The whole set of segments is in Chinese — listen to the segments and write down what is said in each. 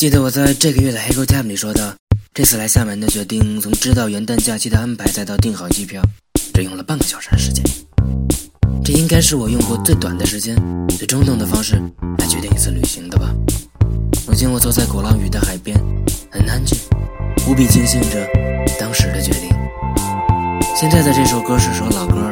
记得我在这个月的黑狗 time 里说的，这次来厦门的决定，从知道元旦假期的安排，再到订好机票，只用了半个小时的时间。这应该是我用过最短的时间、最冲动的方式来决定一次旅行的吧。如今我坐在鼓浪屿的海边，很安静，无比庆幸着当时的决定。现在的这首歌是首老歌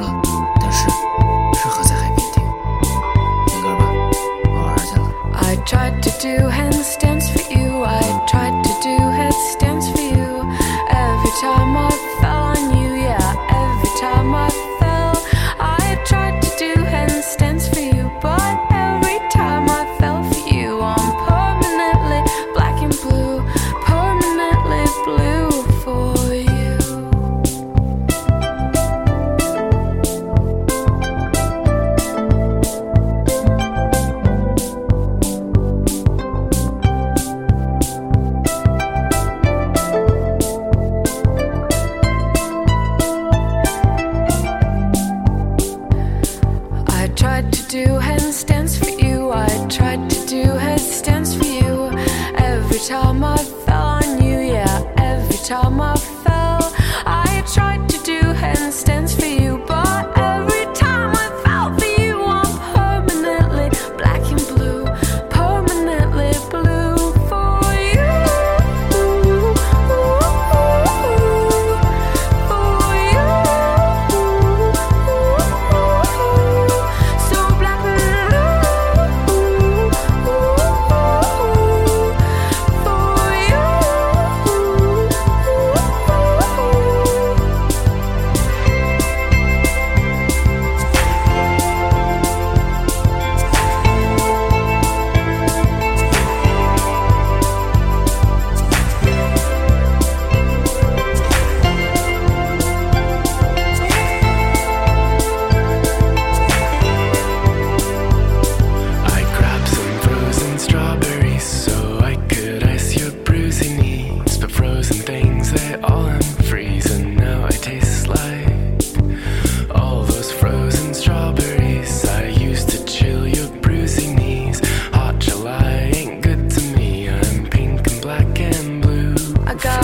do handstands for you. I tried to do headstands for you. Every time I fell on you, yeah. Every time I fell, I tried to do handstands for you.